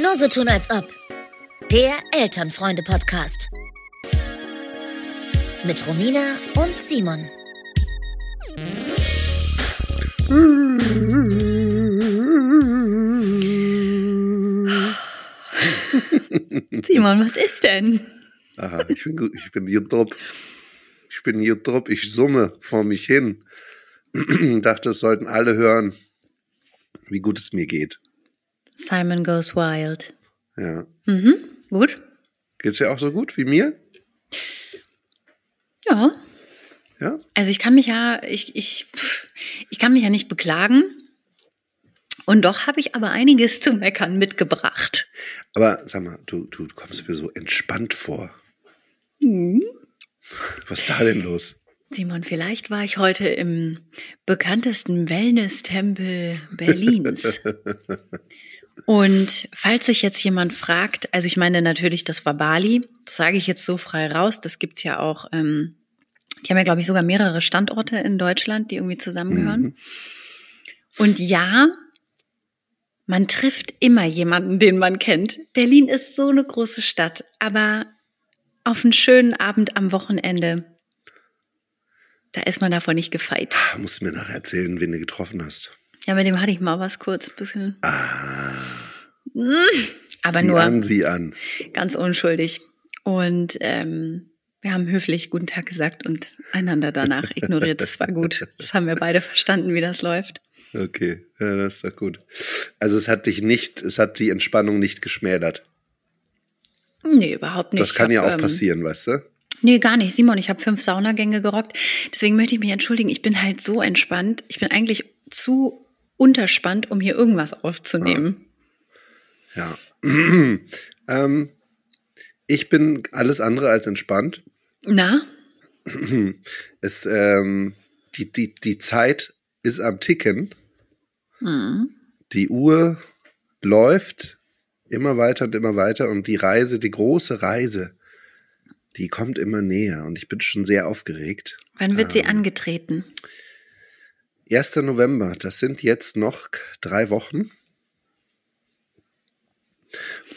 Nur so tun als ob. Der Elternfreunde-Podcast. Mit Romina und Simon. Simon, was ist denn? Aha, ich bin gut, ich bin hier top. Ich bin hier top, ich summe vor mich hin. Dachte, es sollten alle hören, wie gut es mir geht. Simon Goes Wild. Ja. Mhm, gut. Geht's dir auch so gut wie mir? Ja. Ja? Also ich kann mich ja, ich, ich, ich kann mich ja nicht beklagen. Und doch habe ich aber einiges zu meckern mitgebracht. Aber sag mal, du, du kommst mir so entspannt vor. Mhm. Was ist da denn los? Simon, vielleicht war ich heute im bekanntesten Wellness-Tempel Berlins. Und falls sich jetzt jemand fragt, also ich meine natürlich, das war Bali, das sage ich jetzt so frei raus, das gibt's ja auch, ähm, die haben ja, glaube ich, sogar mehrere Standorte in Deutschland, die irgendwie zusammengehören. Mhm. Und ja, man trifft immer jemanden, den man kennt. Berlin ist so eine große Stadt, aber auf einen schönen Abend am Wochenende, da ist man davon nicht gefeit. Ah, musst du mir nachher erzählen, wen du getroffen hast. Ja, mit dem hatte ich mal was kurz, bisschen. Ah, Aber sieh nur an, sieh an. ganz unschuldig. Und ähm, wir haben höflich guten Tag gesagt und einander danach ignoriert. Das war gut. Das haben wir beide verstanden, wie das läuft. Okay, ja, das ist doch gut. Also es hat dich nicht, es hat die Entspannung nicht geschmälert. Nee, überhaupt nicht. das kann Ich ja hab, auch ähm, passieren, weißt du? Nee, gar nicht. Simon, ich habe fünf Saunagänge gerockt. Deswegen möchte ich mich entschuldigen. Ich bin halt so entspannt. Ich bin eigentlich zu unterspannt, um hier irgendwas aufzunehmen. Ja. ähm, ich bin alles andere als entspannt. Na? Es, ähm, die, die, die Zeit ist am Ticken. Hm. Die Uhr läuft immer weiter und immer weiter und die Reise, die große Reise, die kommt immer näher und ich bin schon sehr aufgeregt. Wann wird Ähm. sie angetreten? 1. November, das sind jetzt noch drei Wochen.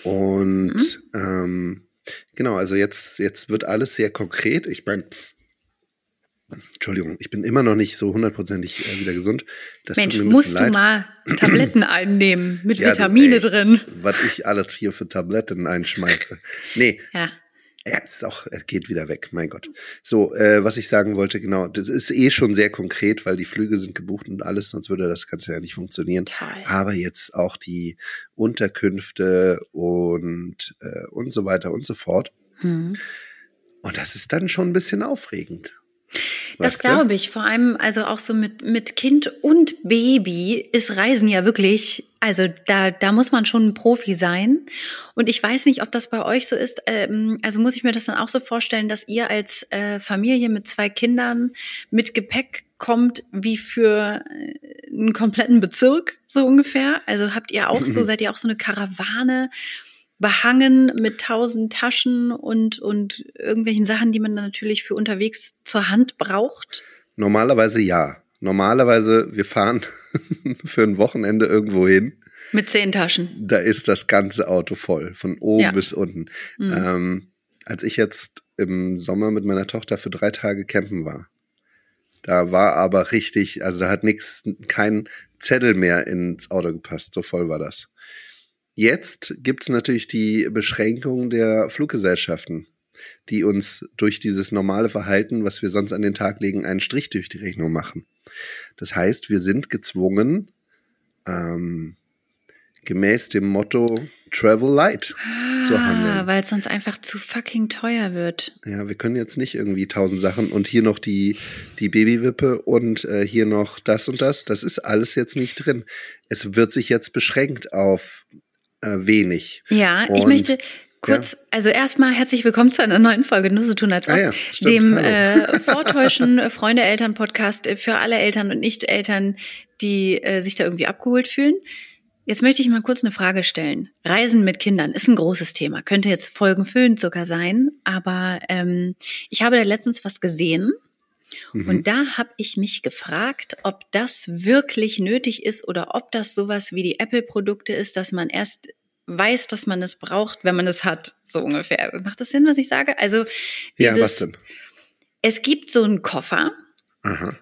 Und ähm, genau, also jetzt, jetzt wird alles sehr konkret. Ich meine, Entschuldigung, ich bin immer noch nicht so hundertprozentig äh, wieder gesund. Das Mensch, musst bisschen du leid. mal Tabletten einnehmen mit Ja, Vitamine ey, drin. Was ich alles hier für Tabletten einschmeiße. Nee, Ja. Ja, es ist auch, es geht wieder weg, mein Gott. So, äh, was ich sagen wollte, genau, das ist eh schon sehr konkret, weil die Flüge sind gebucht und alles, sonst würde das Ganze ja nicht funktionieren. Toll. Aber jetzt auch die Unterkünfte und, äh, und so weiter und so fort. Hm. Und das ist dann schon ein bisschen aufregend. Das glaube ich. Vor allem, also auch so mit, mit Kind und Baby ist Reisen ja wirklich, also da, da muss man schon ein Profi sein. Und ich weiß nicht, ob das bei euch so ist. Ähm, also muss ich mir das dann auch so vorstellen, dass ihr als äh, Familie mit zwei Kindern mit Gepäck kommt wie für äh, einen kompletten Bezirk, so ungefähr. Also habt ihr auch so, seid ihr auch so eine Karawane behangen mit tausend Taschen und, und irgendwelchen Sachen, die man dann natürlich für unterwegs zur Hand braucht? Normalerweise ja. Normalerweise, wir fahren für ein Wochenende irgendwo hin. Mit zehn Taschen. da ist das ganze Auto voll, von oben Ja. bis unten. Mhm. Ähm, als ich jetzt im Sommer mit meiner Tochter für drei Tage campen war, da war aber richtig, also da hat nichts, kein Zettel mehr ins Auto gepasst, so voll war das. Jetzt gibt's natürlich die Beschränkung der Fluggesellschaften, die uns durch dieses normale Verhalten, was wir sonst an den Tag legen, einen Strich durch die Rechnung machen. Das heißt, wir sind gezwungen, ähm, gemäß dem Motto Travel Light zu Ah, handeln. weil es sonst einfach zu fucking teuer wird. Ja, wir können jetzt nicht irgendwie tausend Sachen und hier noch die, die Babywippe und äh, hier noch das und das. Das ist alles jetzt nicht drin. Es wird sich jetzt beschränkt auf äh, wenig. Ja, ich Und- möchte kurz, also erstmal herzlich willkommen zu einer neuen Folge Nur so tun als ob, Ah ja, dem äh, Vortäuschen Freunde Eltern Podcast äh, für alle Eltern und Nicht-Eltern, die äh, sich da irgendwie abgeholt fühlen. Jetzt möchte ich mal kurz eine Frage stellen. Reisen mit Kindern ist ein großes Thema. Könnte jetzt folgenfüllend sogar sein, aber ähm, ich habe da letztens was gesehen Mhm. Und da habe ich mich gefragt, ob das wirklich nötig ist oder ob das sowas wie die Apple-Produkte ist, dass man erst weiß, dass man es braucht, wenn man es hat, so ungefähr. Macht das Sinn, was ich sage? Also Ja, dieses, was denn? es gibt so einen Koffer, Aha.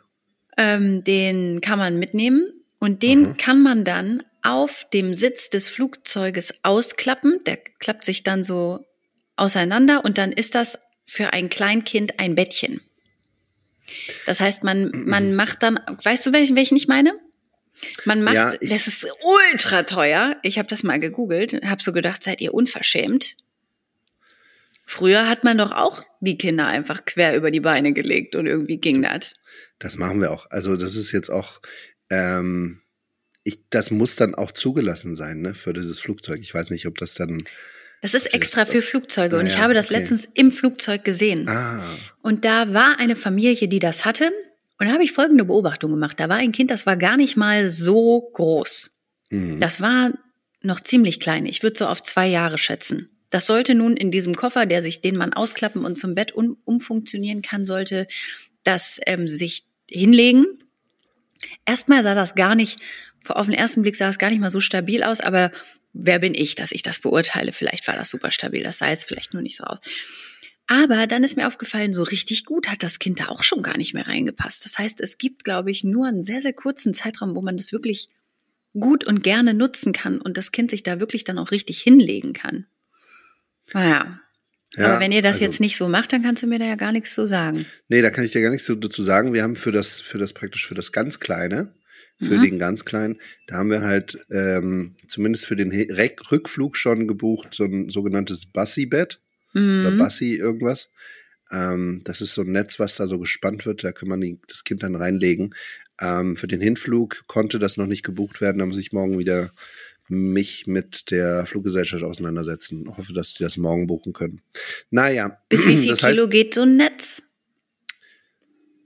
ähm, den kann man mitnehmen und den Mhm. kann man dann auf dem Sitz des Flugzeuges ausklappen. Der klappt sich dann so auseinander und dann ist das für ein Kleinkind ein Bettchen. Das heißt, man, man macht dann, weißt du, welchen, welchen ich meine? Man macht, Ja, ich- das ist ultra teuer. Ich habe das mal gegoogelt, habe so gedacht, seid ihr unverschämt? Früher hat man doch auch die Kinder einfach quer über die Beine gelegt und irgendwie ging das. Das machen wir auch. Also das ist jetzt auch, ähm, ich, das muss dann auch zugelassen sein, ne, für dieses Flugzeug. Ich weiß nicht, ob das dann. Das ist extra für Flugzeuge und Ah, ich ja, habe das okay. letztens im Flugzeug gesehen. Ah, Und da war eine Familie, die das hatte. Und da habe ich folgende Beobachtung gemacht. Da war ein Kind, das war gar nicht mal so groß. mhm. Das war noch ziemlich klein. Ich würde so auf zwei Jahre schätzen. Das sollte nun in diesem Koffer, der sich, den man ausklappen und zum Bett um, umfunktionieren kann, sollte das ähm, sich hinlegen. Erstmal sah das gar nicht, auf den ersten Blick sah es gar nicht mal so stabil aus, aber wer bin ich, dass ich das beurteile? Vielleicht war das super stabil, das sah es vielleicht nur nicht so aus. Aber dann ist mir aufgefallen, so richtig gut hat das Kind da auch schon gar nicht mehr reingepasst. Das heißt, es gibt, glaube ich, nur einen sehr, sehr kurzen Zeitraum, wo man das wirklich gut und gerne nutzen kann und das Kind sich da wirklich dann auch richtig hinlegen kann. Naja. Ja, Aber wenn ihr das also- jetzt nicht so macht, dann kannst du mir da ja gar nichts zu sagen. Nee, da kann ich dir gar nichts dazu sagen. Wir haben für das, für das praktisch für das ganz Kleine, für Mhm. den ganz Kleinen, da haben wir halt ähm, zumindest für den Rek- Rückflug schon gebucht, so ein sogenanntes Bussi-Bett oder Mhm. Bussi irgendwas. Ähm, das ist so ein Netz, was da so gespannt wird, da kann man die, das Kind dann reinlegen. Ähm, für den Hinflug konnte das noch nicht gebucht werden, da muss ich morgen wieder mich mit der Fluggesellschaft auseinandersetzen. Ich hoffe, dass die das morgen buchen können. Naja, Bis wie viel das heißt, Kilo geht so ein Netz?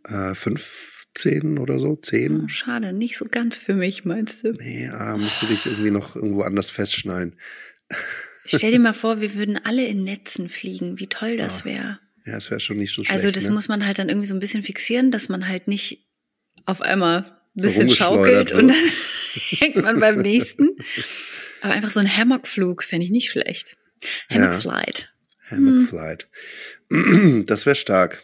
äh, 15 oder so, 10. Oh, schade, nicht so ganz für mich, meinst du? Nee, ah, musst du dich irgendwie noch irgendwo anders festschnallen. Stell dir mal vor, wir würden alle in Netzen fliegen. Wie toll das Ah, wäre. Ja, das wäre schon nicht so schlecht. Also das ne? muss man halt dann irgendwie so ein bisschen fixieren, dass man halt nicht auf einmal ein bisschen schaukelt und dann hängt man beim nächsten. Aber einfach so ein Hammockflug fände ich nicht schlecht. Ja. Hammockflight. Hammock Flight. Das wäre stark.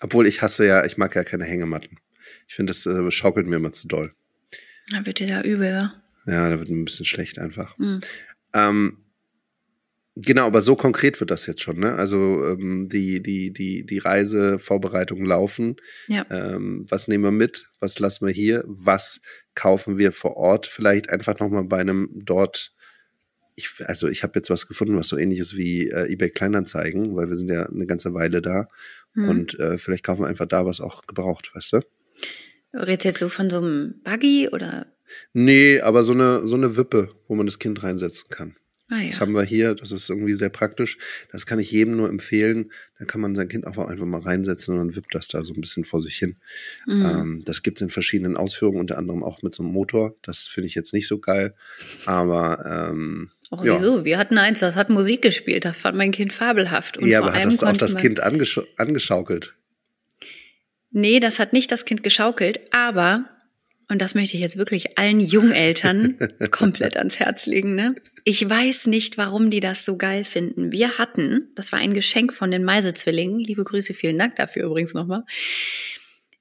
Obwohl ich hasse ja, ich mag ja keine Hängematten. Ich finde, das äh, schaukelt mir immer zu doll. Da wird dir da übel, ja. Ja, da wird ein bisschen schlecht einfach. Hm. Ähm, genau, aber so konkret wird das jetzt schon, ne? Also ähm, die, die, die, die Reisevorbereitungen laufen. Ja. Ähm, was nehmen wir mit? Was lassen wir hier? Was kaufen wir vor Ort? Vielleicht einfach nochmal bei einem dort. Ich, also ich habe jetzt was gefunden, was so ähnlich ist wie äh, eBay Kleinanzeigen, weil wir sind ja eine ganze Weile da. Hm. Und äh, vielleicht kaufen wir einfach da was auch gebraucht, weißt du? Redest jetzt so von so einem Buggy oder? Nee, aber so eine, so eine Wippe, wo man das Kind reinsetzen kann. Ah Das ja. haben wir hier, das ist irgendwie sehr praktisch. Das kann ich jedem nur empfehlen. Da kann man sein Kind auch einfach mal reinsetzen und dann wippt das da so ein bisschen vor sich hin. Mhm. Ähm, das gibt's in verschiedenen Ausführungen, unter anderem auch mit so einem Motor. Das finde ich jetzt nicht so geil. Aber ähm, Och, ja. wieso? Wir hatten eins, das hat Musik gespielt. Das fand mein Kind fabelhaft. Und ja, vor aber hat das auch das Kind angesch angeschaukelt? Nee, das hat nicht das Kind geschaukelt, aber, und das möchte ich jetzt wirklich allen Jungeltern komplett ans Herz legen, ne? Ich weiß nicht, warum die das so geil finden. Wir hatten, das war ein Geschenk von den Meise-Zwillingen, liebe Grüße, vielen Dank dafür übrigens nochmal.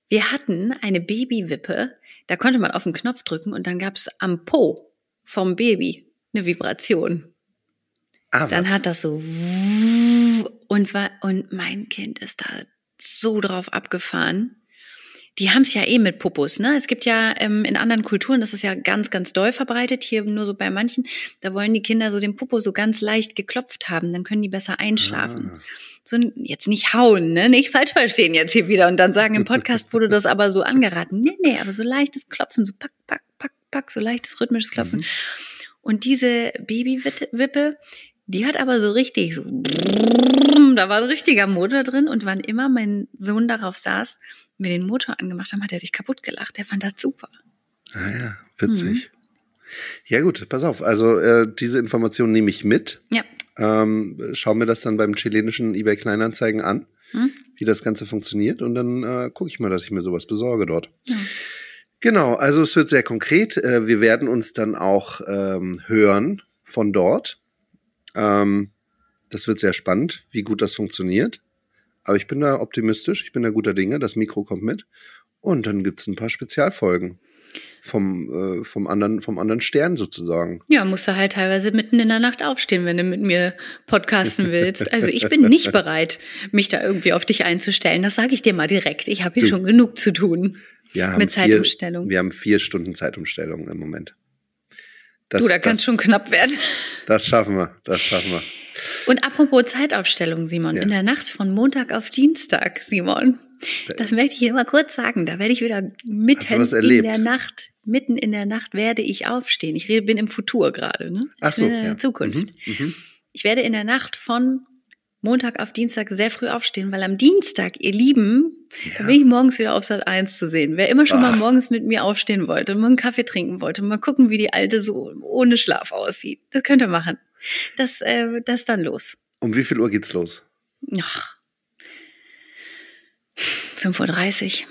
Wir hatten eine Babywippe, da konnte man auf den Knopf drücken und dann gab's am Po vom Baby eine Vibration. Ah, Dann hat das so und war und mein Kind ist da so drauf abgefahren. Die haben es ja eh mit Popos, ne? Es gibt ja ähm, in anderen Kulturen, das ist ja ganz, ganz doll verbreitet, hier nur so bei manchen, da wollen die Kinder so den Popo so ganz leicht geklopft haben, dann können die besser einschlafen. Ah. So jetzt nicht hauen, ne? Nicht falsch verstehen jetzt hier wieder und dann sagen, im Podcast wurde das aber so angeraten. Nee, nee, aber so leichtes Klopfen, so pack, pack, pack, pack, so leichtes rhythmisches Klopfen. Mhm. Und diese Babywippe, die hat aber so richtig so, da war ein richtiger Motor drin und wann immer mein Sohn darauf saß, wir den Motor angemacht haben, hat er sich kaputt gelacht. Der fand das super. Ah ja, witzig. Mhm. Ja gut, pass auf. Also äh, diese Information nehme ich mit. Ja. Ähm, schau mir das dann beim chilenischen eBay Kleinanzeigen an, Hm? wie wie das Ganze funktioniert und dann äh, gucke ich mal, dass ich mir sowas besorge dort. Ja. Genau, also es wird sehr konkret. Äh, wir werden uns dann auch ähm, hören von dort. Ähm, das wird sehr spannend, wie gut das funktioniert. Aber ich bin da optimistisch, ich bin da guter Dinge, das Mikro kommt mit. Und dann gibt's ein paar Spezialfolgen vom, äh, vom, anderen, vom anderen Stern sozusagen. Ja, musst du halt teilweise mitten in der Nacht aufstehen, wenn du mit mir podcasten willst. Also ich bin nicht bereit, mich da irgendwie auf dich einzustellen. Das sage ich dir mal direkt. Ich habe hier du, schon genug zu tun mit Zeitumstellung. Vier, wir haben vier Stunden Zeitumstellung im Moment. Das, du, da kann es schon knapp werden. Das schaffen wir, das schaffen wir. Und apropos Zeitaufstellung, Simon, ja. in der Nacht von Montag auf Dienstag, Simon, das möchte ich hier mal kurz sagen, da werde ich wieder mitten in der Nacht, mitten in der Nacht werde ich aufstehen. Ich bin im Futur gerade, ne? Ich Ach so, in der ja. Zukunft. Mhm, mhm. Ich werde in der Nacht von Montag auf Dienstag sehr früh aufstehen, weil am Dienstag, ihr Lieben, ja. da bin ich morgens wieder auf Sat 1 zu sehen. Wer immer schon Ach. mal morgens mit mir aufstehen wollte, mal einen Kaffee trinken wollte, mal gucken, wie die Alte so ohne Schlaf aussieht, das könnt ihr machen. Das, äh, das ist dann los. Um wie viel Uhr geht's los? Ach, 5.30 Uhr.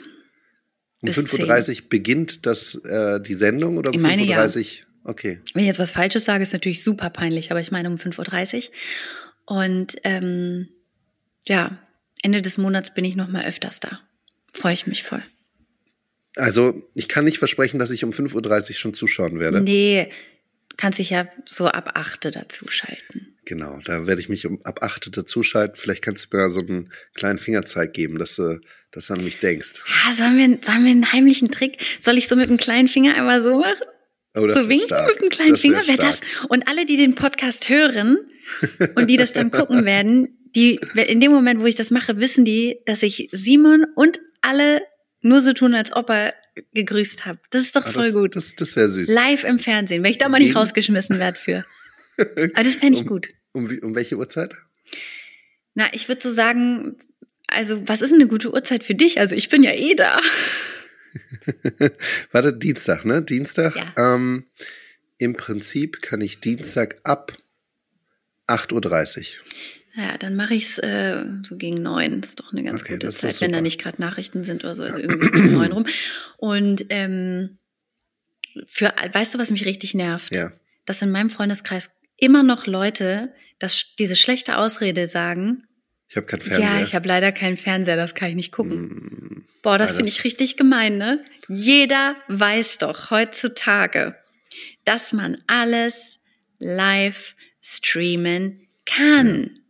Um 5.30 Uhr beginnt das, äh, die Sendung oder um 5.30 Uhr? Ja. Okay. Wenn ich jetzt was Falsches sage, ist natürlich super peinlich, aber ich meine um 5.30 Uhr. Und ähm, ja, Ende des Monats bin ich noch mal öfters da. Freue ich mich voll. Also, ich kann nicht versprechen, dass ich um 5.30 Uhr schon zuschauen werde. Nee, kannst dich ja so ab 8 dazuschalten. Genau, da werde ich mich um ab 8 dazuschalten. Vielleicht kannst du mir so einen kleinen Fingerzeig geben, dass du das an mich denkst. Ja, sollen wir, sollen wir einen heimlichen Trick? Soll ich so mit dem kleinen Finger einmal so machen? Oh, so winken stark. mit dem kleinen Finger? Wäre das? Und alle, die den Podcast hören, und die das dann gucken werden, die in dem Moment, wo ich das mache, wissen die, dass ich Simon und alle nur so tun, als ob er gegrüßt habe. Das ist doch voll das, gut. Das, das wäre süß. Live im Fernsehen, wenn ich da mal nicht rausgeschmissen werde für. Aber das fände ich um, gut. Um, um welche Uhrzeit? Na, ich würde so sagen, also was ist denn eine gute Uhrzeit für dich? Also ich bin ja eh da. Warte, Dienstag, ne? Dienstag. Ja. Ähm, Im Prinzip kann ich Dienstag ab 8.30 Uhr. Ja, dann mache ich es äh, so gegen neun. Das ist doch eine ganz okay, gute Zeit, wenn da nicht gerade Nachrichten sind oder so, also irgendwie um neun rum. Und ähm, für, weißt du, was mich richtig nervt? Ja. Dass in meinem Freundeskreis immer noch Leute das, diese schlechte Ausrede sagen. Ich habe keinen Fernseher. Ja, ich habe leider keinen Fernseher, das kann ich nicht gucken. Mm, Boah, das finde ich richtig gemein, ne? Jeder weiß doch heutzutage, dass man alles live streamen kann. Ja.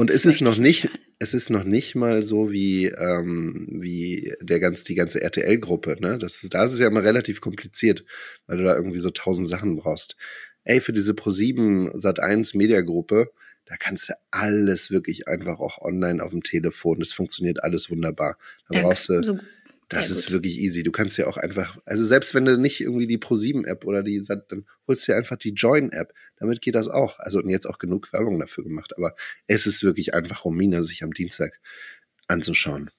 Und ist es noch nicht, hören. es ist noch nicht mal so wie, ähm, wie der ganz, die ganze RTL-Gruppe, ne? Das ist, da ist es ja immer relativ kompliziert, weil du da irgendwie so tausend Sachen brauchst. Ey, für diese Pro7 Sat1 Mediagruppe, da kannst du alles wirklich einfach auch online auf dem Telefon. Das funktioniert alles wunderbar. Da Danke. brauchst du so das Sehr ist gut. wirklich easy. Du kannst ja auch einfach, also selbst wenn du nicht irgendwie die Pro7-App oder die, dann holst du dir einfach die Join-App. Damit geht das auch. Also und jetzt auch genug Werbung dafür gemacht. Aber es ist wirklich einfach, Romina sich am Dienstag anzuschauen.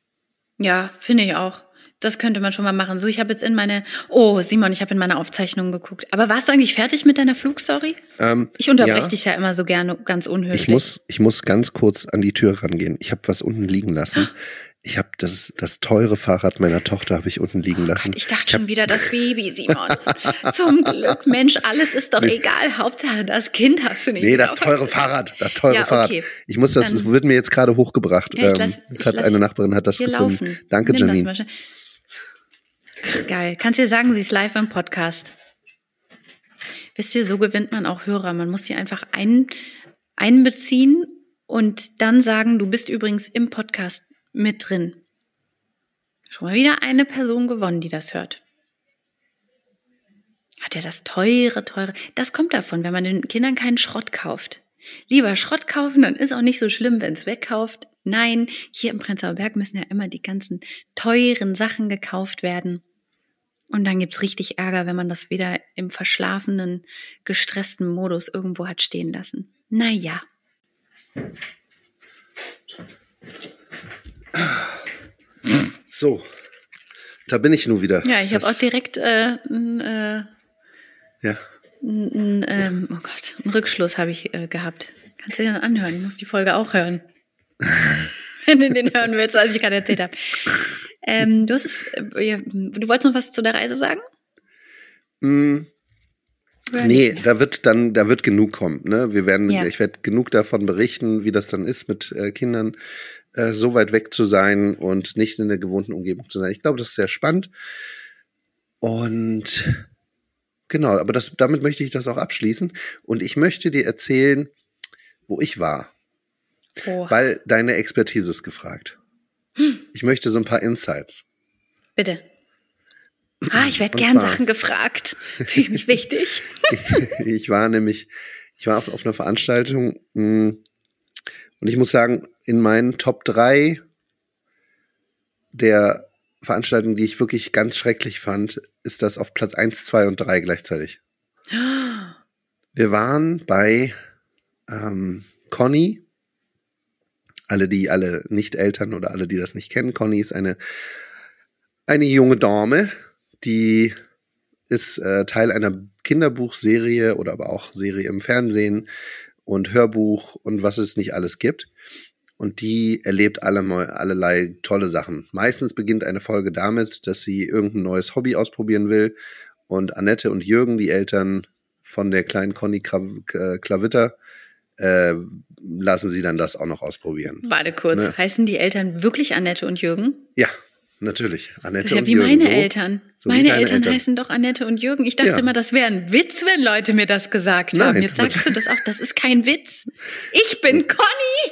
Ja, finde ich auch. Das könnte man schon mal machen. So, ich habe jetzt in meine, oh Simon, ich habe in meine Aufzeichnung geguckt. Aber warst du eigentlich fertig mit deiner Flugstory? Ähm, ich unterbreche ja. dich ja immer so gerne, ganz unhöflich. Ich muss, ich muss ganz kurz an die Tür rangehen. Ich habe was unten liegen lassen. Ich habe das, das teure Fahrrad meiner Tochter habe ich unten liegen oh lassen. Gott, ich dachte ich schon wieder das Baby, Simon. Zum Glück, Mensch, alles ist doch nee. egal. Hauptsache das Kind hast du nicht. Nee, das teure Fahrrad, das teure ja, Fahrrad. Ich muss das, es wird mir jetzt gerade hochgebracht. Ja, lass, ähm, das hat eine Nachbarin hat das gefunden. Laufen. Danke, Nimm Janine. Geil. Kannst du dir sagen, sie ist live im Podcast. Wisst ihr, so gewinnt man auch Hörer. Man muss die einfach ein, einbeziehen und dann sagen, du bist übrigens im Podcast mit drin. Schon mal wieder eine Person gewonnen, die das hört. Hat er das teure, teure. Das kommt davon, wenn man den Kindern keinen Schrott kauft. Lieber Schrott kaufen, dann ist auch nicht so schlimm, wenn es wegkauft. Nein, hier im Prenzlauer Berg müssen ja immer die ganzen teuren Sachen gekauft werden. Und dann gibt's richtig Ärger, wenn man das wieder im verschlafenen, gestressten Modus irgendwo hat stehen lassen. Naja. So, da bin ich nun wieder. Ja, ich habe auch direkt äh, n, äh, ja. n, ähm, oh Gott, einen Rückschluss habe ich äh, gehabt. Kannst du dir dann anhören? Ich muss die Folge auch hören. wenn du den hören willst, was ich gerade erzählt habe. Ähm, du, hast es, äh, du wolltest noch was zu der Reise sagen? Mm, Oder Nee, nicht? da wird dann, da wird genug kommen. Ne? Wir werden, Ja. ich werde genug davon berichten, wie das dann ist, mit äh, Kindern äh, so weit weg zu sein und nicht in der gewohnten Umgebung zu sein. Ich glaube, das ist sehr spannend. Und genau, aber das, damit möchte ich das auch abschließen. Und ich möchte dir erzählen, wo ich war, Oh, weil deine Expertise ist gefragt. Ich möchte so ein paar Insights. bitte. Ah, ich werde gern zwar- Sachen gefragt. Fühle ich mich wichtig. ich war nämlich, ich war auf, auf einer Veranstaltung mh, und ich muss sagen, in meinen Top 3 der Veranstaltungen, die ich wirklich ganz schrecklich fand, ist das auf Platz 1, 2 und 3 gleichzeitig. Wir waren bei ähm, Conny. Alle, die alle Nicht-Eltern oder alle, die das nicht kennen. Conny ist eine, eine junge Dame, die ist äh, Teil einer Kinderbuchserie oder aber auch Serie im Fernsehen und Hörbuch und was es nicht alles gibt. Und die erlebt alle, allerlei tolle Sachen. Meistens beginnt eine Folge damit, dass sie irgendein neues Hobby ausprobieren will. Und Annette und Jürgen, die Eltern von der kleinen Conny Klavitter, äh, lassen sie dann das auch noch ausprobieren. Warte kurz. Ne. Heißen die Eltern wirklich Annette und Jürgen? Ja, natürlich. Annette Das ist ja und wie Jürgen. meine so. Eltern. so meine Eltern, Eltern. heißen doch Annette und Jürgen. Ich dachte Ja. immer, das wäre ein Witz, wenn Leute mir das gesagt haben. Nein. Jetzt sagst du das auch, das ist kein Witz. Ich bin Conny.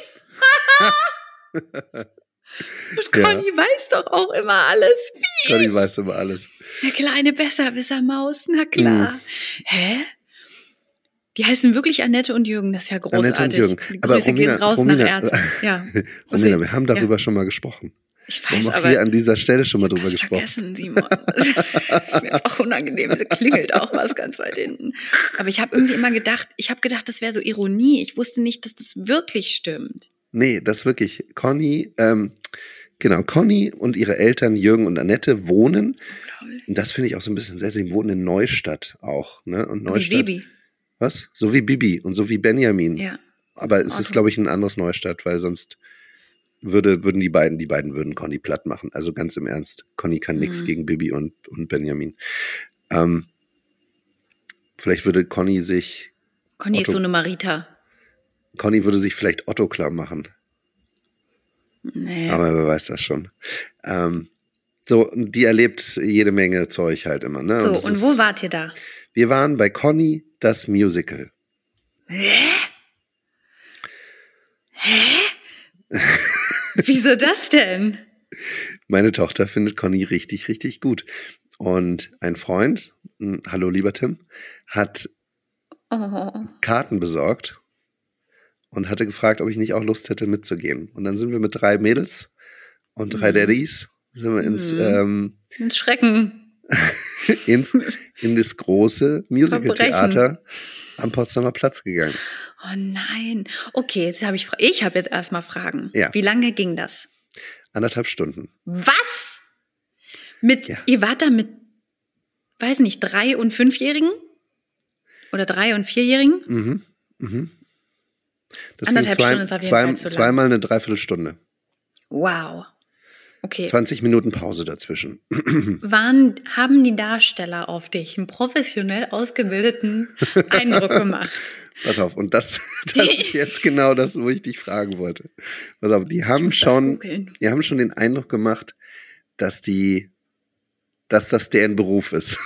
und Ja. Conny weiß doch auch immer alles. Wie? Conny weiß immer alles. Eine kleine Besserwissermaus, na klar. Hm. Hä? Die heißen wirklich Annette und Jürgen, das ist ja großartig. Annette und Jürgen. Die Aber Grüße gehen Romina- raus Romina- nach Ärzten. Ja. Romina, wir haben Ja. darüber schon mal gesprochen. Ich Wir weiß, haben auch aber hier an dieser Stelle schon mal drüber gesprochen. vergessen, Simon. Das ist mir auch unangenehm. Da klingelt auch was ganz weit hinten. Aber ich habe irgendwie immer gedacht, ich habe gedacht, das wäre so Ironie. Ich wusste nicht, dass das wirklich stimmt. Nee, das wirklich. Conny, ähm, genau, Conny und ihre Eltern Jürgen und Annette wohnen. Und das finde ich auch so ein bisschen sehr, sie wohnen in Neustadt auch. Ne? Und Wie Neustadt. Bibi. Was? So wie Bibi und so wie Benjamin. Ja. Aber es ist, Otto. glaube ich, ein anderes Neustadt, weil sonst würde, würden die beiden, die beiden würden Conny platt machen. Also ganz im Ernst. Conny kann nichts Mhm. gegen Bibi und, und Benjamin. Ähm, vielleicht würde Conny sich, Conny ist Otto. so eine Marita. Conny würde sich vielleicht Otto klar machen. Nee. Aber wer weiß das schon. Ähm, so, und die erlebt jede Menge Zeug halt immer. Ne? so, und ist- wo wart ihr da? Wir waren bei Conny, das Musical. Wieso das denn? Meine Tochter findet Conny richtig, richtig gut. Und ein Freund, mh, hallo lieber Tim, hat Oh. Karten besorgt und hatte gefragt, ob ich nicht auch Lust hätte mitzugehen. Und dann sind wir mit drei Mädels und drei Mhm. Daddys sind wir ins, Mhm. ähm, Ein Schrecken. ins in das große Musical-Theater am Potsdamer Platz gegangen. Oh nein. Okay, jetzt habe ich, ich habe jetzt erstmal Fragen. Ja. Wie lange ging das? Anderthalb Stunden. Was? Mit, Ja. ihr wart da mit, weiß nicht, drei- und fünfjährigen? Oder drei- und vierjährigen? Mhm. Mhm. Das Anderthalb ging Stunden ist auf jeden zwei, Fall zu lang. zweimal eine Dreiviertelstunde. Wow. Okay. 20 Minuten Pause dazwischen. Waren, haben die Darsteller auf dich einen professionell ausgebildeten Eindruck gemacht? Pass auf, und das, das ist jetzt genau das, wo ich dich fragen wollte. Pass auf, die haben schon, die haben schon den Eindruck gemacht, dass die, dass das deren Beruf ist.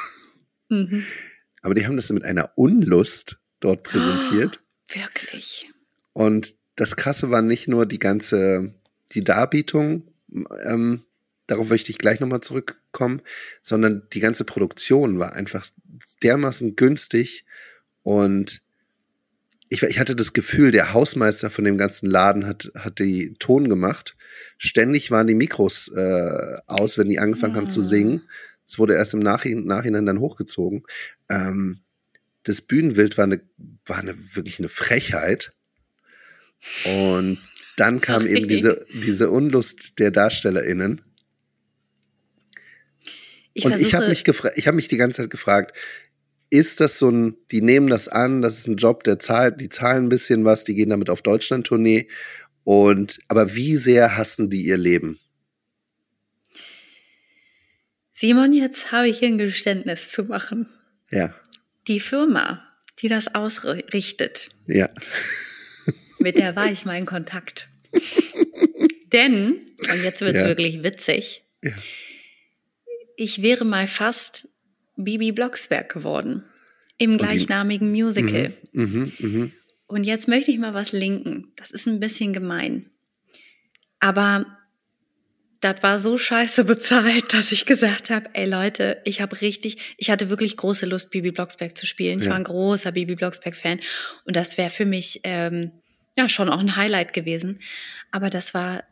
Mhm. Aber die haben das mit einer Unlust dort präsentiert. Wirklich. Und das Krasse war nicht nur die ganze, die Darbietung, ähm, darauf möchte ich gleich nochmal zurückkommen, sondern die ganze Produktion war einfach dermaßen günstig und ich, ich hatte das Gefühl, der Hausmeister von dem ganzen Laden hat, hat die Ton gemacht. Ständig waren die Mikros äh, aus, wenn die angefangen haben zu singen. Es wurde erst im Nachhinein, Nachhinein dann hochgezogen. Ähm, das Bühnenbild war eine, war eine wirklich eine Frechheit. Und dann kam eben diese, diese Unlust der DarstellerInnen. Ich und ich habe mich ich habe mich die ganze Zeit gefragt, ist das so ein, die nehmen das an, das ist ein Job, der zahlt, die zahlen ein bisschen was, die gehen damit auf Deutschland-Tournee Und, aber wie sehr hassen die ihr Leben? Simon, jetzt habe ich hier ein Geständnis zu machen. Ja. Die Firma, die das ausrichtet, Ja. Mit der war ich mal in Kontakt. Denn, und jetzt wird es Ja. wirklich witzig, Ja. ich wäre mal fast Bibi Blocksberg geworden. Im die- gleichnamigen Musical. Mhm, mhm. Und jetzt möchte ich mal was linken. Das ist ein bisschen gemein. Aber das war so scheiße bezahlt, dass ich gesagt habe, ey Leute, ich habe richtig, ich hatte wirklich große Lust, Bibi Blocksberg zu spielen. Ich Ja. war ein großer Bibi Blocksberg-Fan. Und das wäre für mich ähm, ja schon auch ein Highlight gewesen. Aber das war,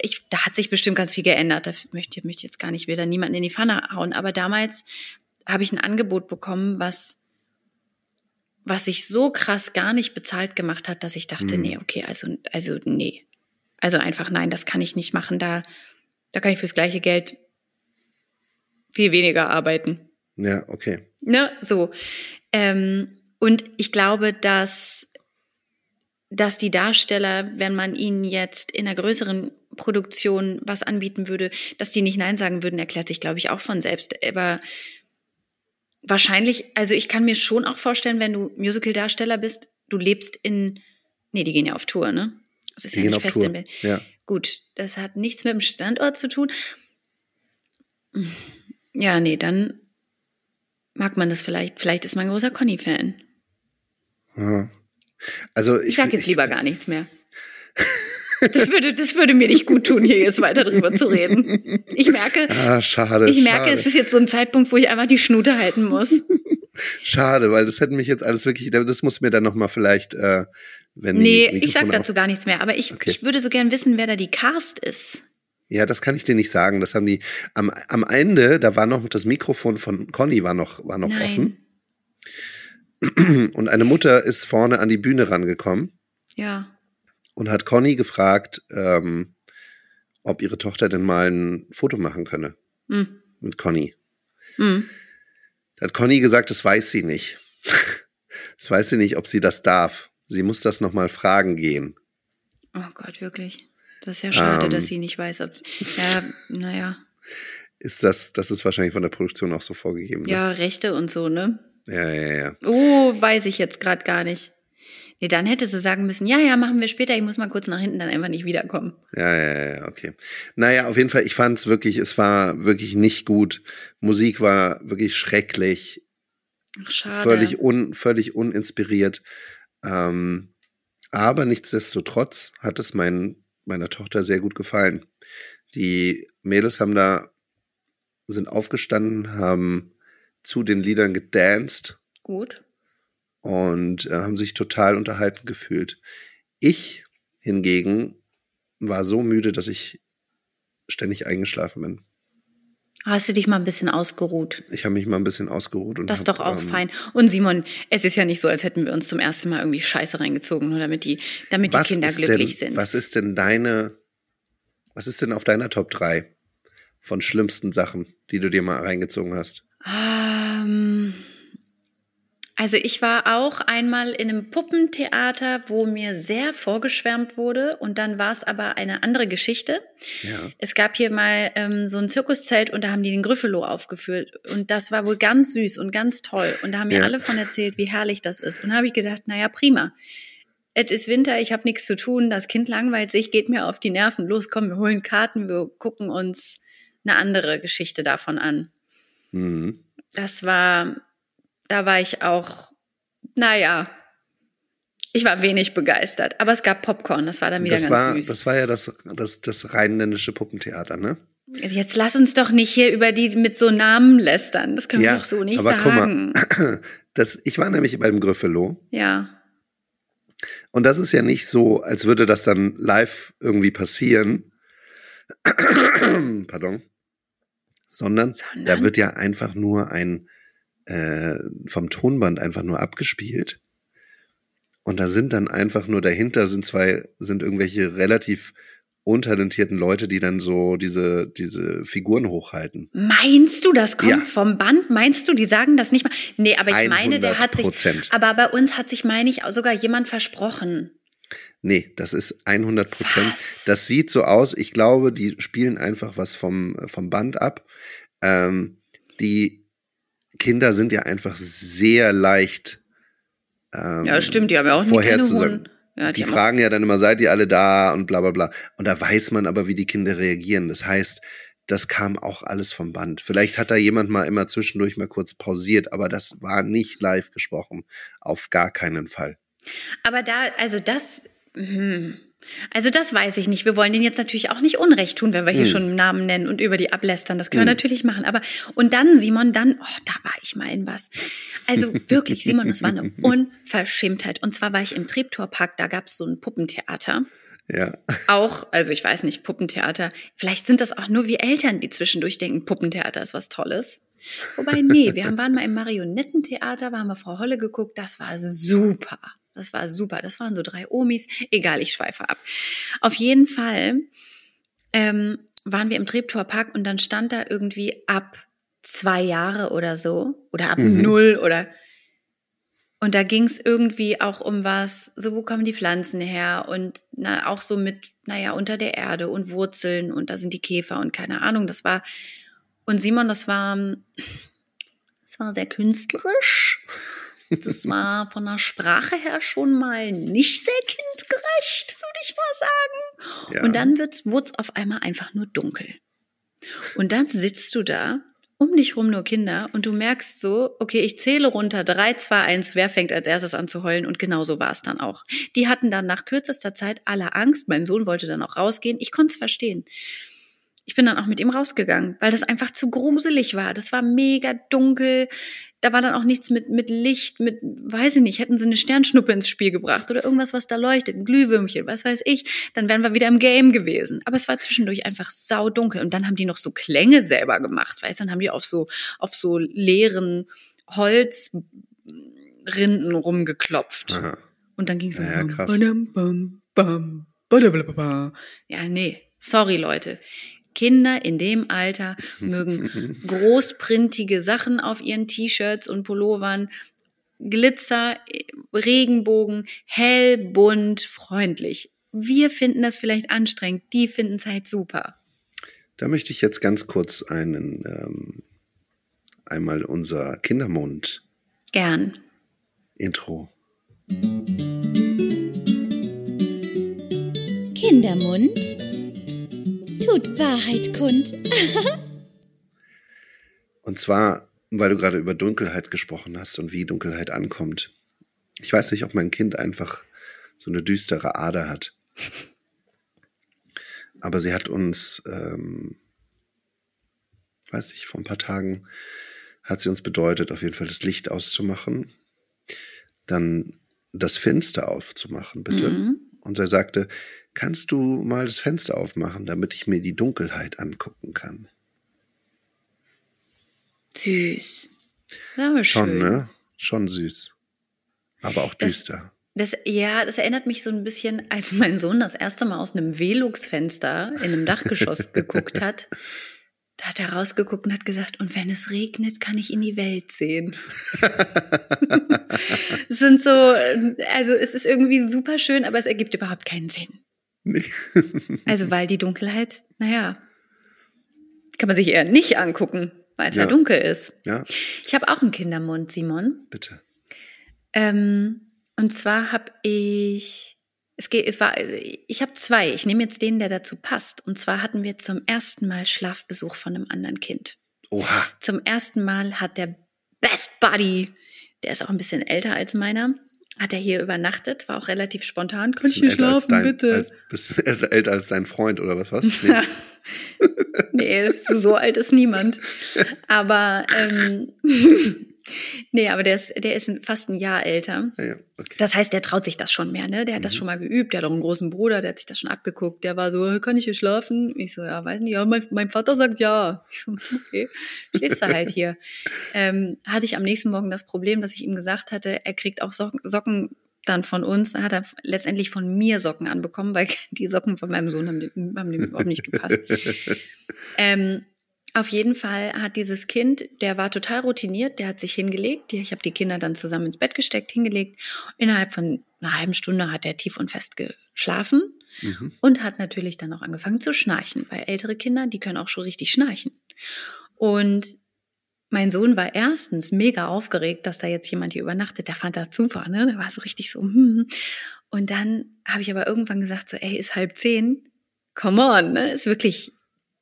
ich, da hat sich bestimmt ganz viel geändert. Da möchte ich möchte jetzt gar nicht wieder niemanden in die Pfanne hauen. Aber damals habe ich ein Angebot bekommen, was was sich so krass gar nicht bezahlt gemacht hat, dass ich dachte, Mhm. nee, okay, also, also nee. Also einfach nein, das kann ich nicht machen. Da, da kann ich fürs gleiche Geld viel weniger arbeiten. Ja, okay. Ne, so. Ähm, und ich glaube, dass, dass die Darsteller, wenn man ihnen jetzt in einer größeren Produktion was anbieten würde, dass die nicht Nein sagen würden, erklärt sich, glaube ich, auch von selbst. Aber wahrscheinlich, also ich kann mir schon auch vorstellen, wenn du Musical-Darsteller bist, du lebst in, nee, die gehen ja auf Tour, ne? Das ist Die ja gehen nicht auf fest Tour. in Berlin. Ja. Gut, das hat nichts mit dem Standort zu tun. Ja, nee, dann mag man das vielleicht. Vielleicht ist man ein großer Conny-Fan. Aha. Also ich, Ich sag jetzt lieber gar nichts mehr. Das würde, das würde mir nicht gut tun, hier jetzt weiter drüber zu reden. Ich merke, Ah, schade. ich merke, schade. es ist jetzt so ein Zeitpunkt, wo ich einfach die Schnute halten muss. Schade, weil das hätte mich jetzt alles wirklich, das muss mir dann nochmal vielleicht, äh, wenn die Nee, ich sag dazu gar nichts mehr. Aber ich, Okay. ich würde so gern wissen, wer da die Cast ist. Ja, das kann ich dir nicht sagen. Das haben die am, am Ende, da war noch das Mikrofon von Conny war noch, war noch Nein. offen. Und eine Mutter ist vorne an die Bühne rangekommen Ja. und hat Conny gefragt, ähm, ob ihre Tochter denn mal ein Foto machen könne Hm. mit Conny. Hm. Da hat Conny gesagt, das weiß sie nicht. das weiß sie nicht, ob sie das darf. Sie muss das nochmal fragen gehen. Oh Gott, wirklich. Das ist ja schade, Ähm. dass sie nicht weiß, ob. Ja, naja. Ist das, das ist wahrscheinlich von der Produktion auch so vorgegeben. Ne? Ja, Rechte und so, ne? Ja, ja, ja. Oh, weiß ich jetzt gerade gar nicht. Nee, dann hätte sie sagen müssen, ja, ja, machen wir später, ich muss mal kurz nach hinten dann einfach nicht wiederkommen. Ja, ja, ja, okay. Naja, auf jeden Fall, ich fand es wirklich, es war wirklich nicht gut. Musik war wirklich schrecklich, Ach, schade. völlig, un, völlig uninspiriert. Ähm, aber nichtsdestotrotz hat es mein, meiner Tochter sehr gut gefallen. Die Mädels haben da, sind aufgestanden, haben zu den Liedern gedanced Gut. und äh, haben sich total unterhalten gefühlt. Ich hingegen war so müde, dass ich ständig eingeschlafen bin. Hast du dich mal ein bisschen ausgeruht? Ich habe mich mal ein bisschen ausgeruht und Das ist doch auch ähm, fein. Und Simon, es ist ja nicht so, als hätten wir uns zum ersten Mal irgendwie Scheiße reingezogen, nur damit die, damit die Kinder glücklich denn, sind. Was ist denn deine, was ist denn auf deiner Top 3 von schlimmsten Sachen, die du dir mal reingezogen hast? Ähm, also ich war auch einmal in einem Puppentheater, wo mir sehr vorgeschwärmt wurde und dann war es aber eine andere Geschichte. Ja. Es gab hier mal ähm, so ein Zirkuszelt und da haben die den Gryffalo aufgeführt und das war wohl ganz süß und ganz toll und da haben mir Ja. alle von erzählt, wie herrlich das ist und da habe ich gedacht, naja prima. Es ist Winter, ich habe nichts zu tun, das Kind langweilt sich, geht mir auf die Nerven. Los, komm, wir holen Karten, wir gucken uns eine andere Geschichte davon an. Mhm. Das war, da war ich auch, naja, ich war wenig begeistert. Aber es gab Popcorn, das war dann wieder Das ganz war, süß. das war ja das, das, das rheinländische Puppentheater, ne? Jetzt lass uns doch nicht hier über die mit so Namen lästern. Das können wir doch so nicht aber guck sagen. mal, das, ich war nämlich beim Gryffalo Ja. und das ist ja nicht so, als würde das dann live irgendwie passieren. Pardon. Sondern, Sondern? da wird ja einfach nur ein äh, vom Tonband einfach nur abgespielt. Und da sind dann einfach nur dahinter sind zwei, sind irgendwelche relativ untalentierten Leute, die dann so diese, diese Figuren hochhalten. Meinst du, das kommt Ja. vom Band? Meinst du, die sagen das nicht mal? Nee, aber ich meine, der hat sich. 100%. Aber bei uns hat sich, meine ich, sogar jemand versprochen. Nee, das ist 100 Prozent. Das sieht so aus. Ich glaube, die spielen einfach was vom, vom Band ab. Ähm, die Kinder sind ja einfach sehr leicht. Ähm, Ja, stimmt, die haben ja auch vorherzusagen. Ja, die haben fragen ja dann immer, seid ihr alle da und bla bla bla. Und da weiß man aber, wie die Kinder reagieren. Das heißt, das kam auch alles vom Band. Vielleicht hat da jemand mal immer zwischendurch mal kurz pausiert, aber das war nicht live gesprochen. Auf gar keinen Fall. Aber da, also das, hm. also das weiß ich nicht. Wir wollen denen jetzt natürlich auch nicht Unrecht tun, wenn wir hier Hm. schon Namen nennen und über die ablästern. Das können wir Hm. natürlich machen. Aber und dann Simon, dann, oh, da war ich mal in was. Also wirklich, Simon, das war eine Unverschämtheit. Und zwar war ich im Treptorpark. Da gab es so ein Puppentheater. Ja. Auch, also ich weiß nicht, Puppentheater. Vielleicht sind das auch nur wir Eltern, die zwischendurch denken, Puppentheater ist was Tolles. Wobei, nee, wir haben, waren mal im Marionettentheater, da haben wir Frau Holle geguckt, das war super. Das war super. Das waren so drei Omis. Egal, ich schweife ab. Auf jeden Fall ähm, waren wir im Treptower Park und dann stand da irgendwie ab zwei Jahre oder so oder ab Mhm. null oder und da ging es irgendwie auch um was, so wo kommen die Pflanzen her und na, auch so mit, naja, unter der Erde und Wurzeln und da sind die Käfer und keine Ahnung. Das war, und Simon, das war, das war sehr künstlerisch. Das war von der Sprache her schon mal nicht sehr kindgerecht, würde ich mal sagen. ja. Und dann wurde es auf einmal einfach nur dunkel. Und dann sitzt du da, um dich rum nur Kinder, und du merkst so, okay, ich zähle runter, drei, zwei, eins, wer fängt als erstes an zu heulen? Und genau so war es dann auch. Die hatten dann nach kürzester Zeit alle Angst. Mein Sohn wollte dann auch rausgehen. Ich konnte es verstehen. Ich bin dann auch mit ihm rausgegangen, weil das einfach zu gruselig war. Das war mega dunkel. Da war dann auch nichts mit, mit Licht, mit, weiß ich nicht, hätten sie eine Sternschnuppe ins Spiel gebracht oder irgendwas, was da leuchtet, ein Glühwürmchen, was weiß ich, dann wären wir wieder im Game gewesen. Aber es war zwischendurch einfach saudunkel. Und dann haben die noch so Klänge selber gemacht, weißt du, dann haben die auf so, auf so leeren Holzrinden rumgeklopft. Aha. Und dann ging so. Ja, bam, bam, bam, badabababa. Ja, nee, sorry Leute. Kinder in dem Alter mögen großprintige Sachen auf ihren T-Shirts und Pullovern, Glitzer, Regenbogen, hell, bunt, freundlich. Wir finden das vielleicht anstrengend, die finden es halt super. Da möchte ich jetzt ganz kurz einen ähm, einmal unser Kindermund Gern. Intro. Kindermund tut Wahrheit kund. Und zwar, weil du gerade über Dunkelheit gesprochen hast und wie Dunkelheit ankommt. Ich weiß nicht, ob mein Kind einfach so eine düstere Ader hat. Aber sie hat uns, ähm, weiß ich, vor ein paar Tagen hat sie uns bedeutet, auf jeden Fall das Licht auszumachen, dann das Fenster aufzumachen, bitte. Mhm. Und er sagte, kannst du mal das Fenster aufmachen, damit ich mir die Dunkelheit angucken kann? Süß. Schon, schön. ne? Schon süß. Aber auch Das- düster. Das, ja, das erinnert mich so ein bisschen, als mein Sohn das erste Mal aus einem Velux-Fenster in einem Dachgeschoss geguckt hat. Da hat er rausgeguckt und hat gesagt, und wenn es regnet, kann ich in die Welt sehen. es sind so, also es ist irgendwie super schön, aber es ergibt überhaupt keinen Sinn. Nee. Also weil die Dunkelheit, naja, kann man sich eher nicht angucken, weil es ja. Ja. dunkel ist. Ja, Ich habe auch einen Kindermund, Simon. bitte. Ähm, und zwar habe ich, es geht, es war, ich habe zwei. Ich nehme jetzt den, der dazu passt. Und zwar hatten wir zum ersten Mal Schlafbesuch von einem anderen Kind. Oha. Zum ersten Mal hat der Best Buddy, der ist auch ein bisschen älter als meiner, hat er hier übernachtet, war auch relativ spontan. Kann ich hier Bisschen älter als schlafen, dein, bitte? Als, bist du älter als dein Freund oder was? was? Nee. nee, so alt ist niemand. Aber ähm, nee, aber der ist, der ist fast ein Jahr älter. ja, okay. Das heißt, der traut sich das schon mehr, ne? Der hat das Mhm. schon mal geübt, der hat auch einen großen Bruder, der hat sich das schon abgeguckt. Der war so, kann ich hier schlafen? Ich so, ja, weiß nicht, ja, mein, mein Vater sagt ja. Ich so, okay, schläfst du halt hier. Ähm, hatte ich am nächsten Morgen das Problem, dass ich ihm gesagt hatte, er kriegt auch Socken, Socken dann von uns, hat er letztendlich von mir Socken anbekommen, weil die Socken von meinem Sohn haben dem, haben dem überhaupt nicht gepasst. Ähm, auf jeden Fall hat dieses Kind, der war total routiniert, der hat sich hingelegt. Ich habe die Kinder dann zusammen ins Bett gesteckt, hingelegt. Innerhalb von einer halben Stunde hat er tief und fest geschlafen mhm. und hat natürlich dann auch angefangen zu schnarchen, weil ältere Kinder, die können auch schon richtig schnarchen. Und mein Sohn war erstens mega aufgeregt, dass da jetzt jemand hier übernachtet. Der fand das super, ne? Der war so richtig so. Hm. Und dann habe ich aber irgendwann gesagt so, ey, ist halb zehn. Come on, ne? Ist wirklich,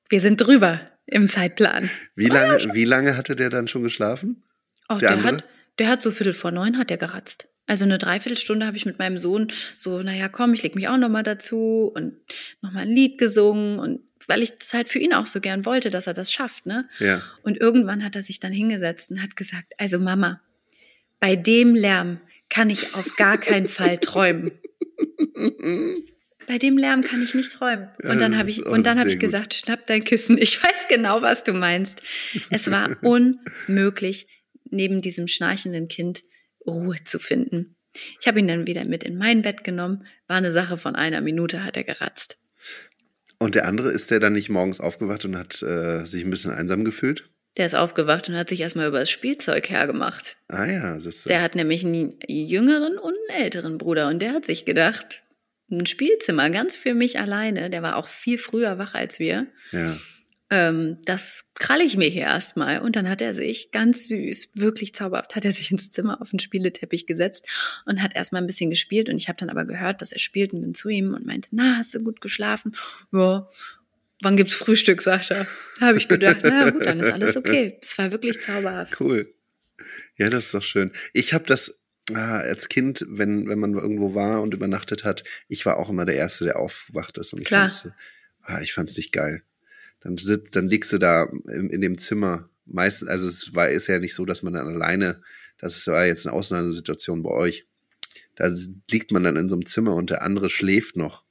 wir sind drüber im Zeitplan. Wie lange, oh, wie lange hatte der dann schon geschlafen? Oh, der, der hat, der hat so Viertel vor neun hat der geratzt. Also eine Dreiviertelstunde habe ich mit meinem Sohn so, naja, komm, ich leg mich auch nochmal dazu und nochmal ein Lied gesungen und weil ich das halt für ihn auch so gern wollte, dass er das schafft, ne? Ja. Und irgendwann hat er sich dann hingesetzt und hat gesagt, also Mama, bei dem Lärm kann ich auf gar keinen Fall träumen. bei dem Lärm kann ich nicht träumen. Ja, und dann habe ich, und dann habe ich gesagt, schnapp dein Kissen. Ich weiß genau, was du meinst. Es war unmöglich, neben diesem schnarchenden Kind Ruhe zu finden. Ich habe ihn dann wieder mit in mein Bett genommen. War eine Sache von einer Minute, hat er geratzt. Und der andere, ist der dann nicht morgens aufgewacht und hat äh, sich ein bisschen einsam gefühlt? Der ist aufgewacht und hat sich erstmal über das Spielzeug hergemacht. Ah ja, das ist. Der hat nämlich einen jüngeren und einen älteren Bruder und der hat sich gedacht, ein Spielzimmer ganz für mich alleine. Der war auch viel früher wach als wir. Ja. Ähm, das kralle ich mir hier erstmal. Und dann hat er sich ganz süß, wirklich zauberhaft, hat er sich ins Zimmer auf den Spieleteppich gesetzt und hat erstmal ein bisschen gespielt. Und ich habe dann aber gehört, dass er spielt und bin zu ihm und meinte, na, hast du gut geschlafen? Ja. Wann gibt's Frühstück, sagt er. Da habe ich gedacht, na gut, dann ist alles okay. Es war wirklich zauberhaft. Cool. Ja, das ist doch schön. Ich habe das als Kind, wenn, wenn man irgendwo war und übernachtet hat, ich war auch immer der Erste, der aufwacht ist. Und ich Klar. fand's, ah, ich fand's nicht geil. Dann sitzt, dann liegst du da in, in dem Zimmer. Meistens, also es war, ist ja nicht so, dass man dann alleine, das war jetzt eine Ausnahmesituation bei euch. Da liegt man dann in so einem Zimmer und der andere schläft noch.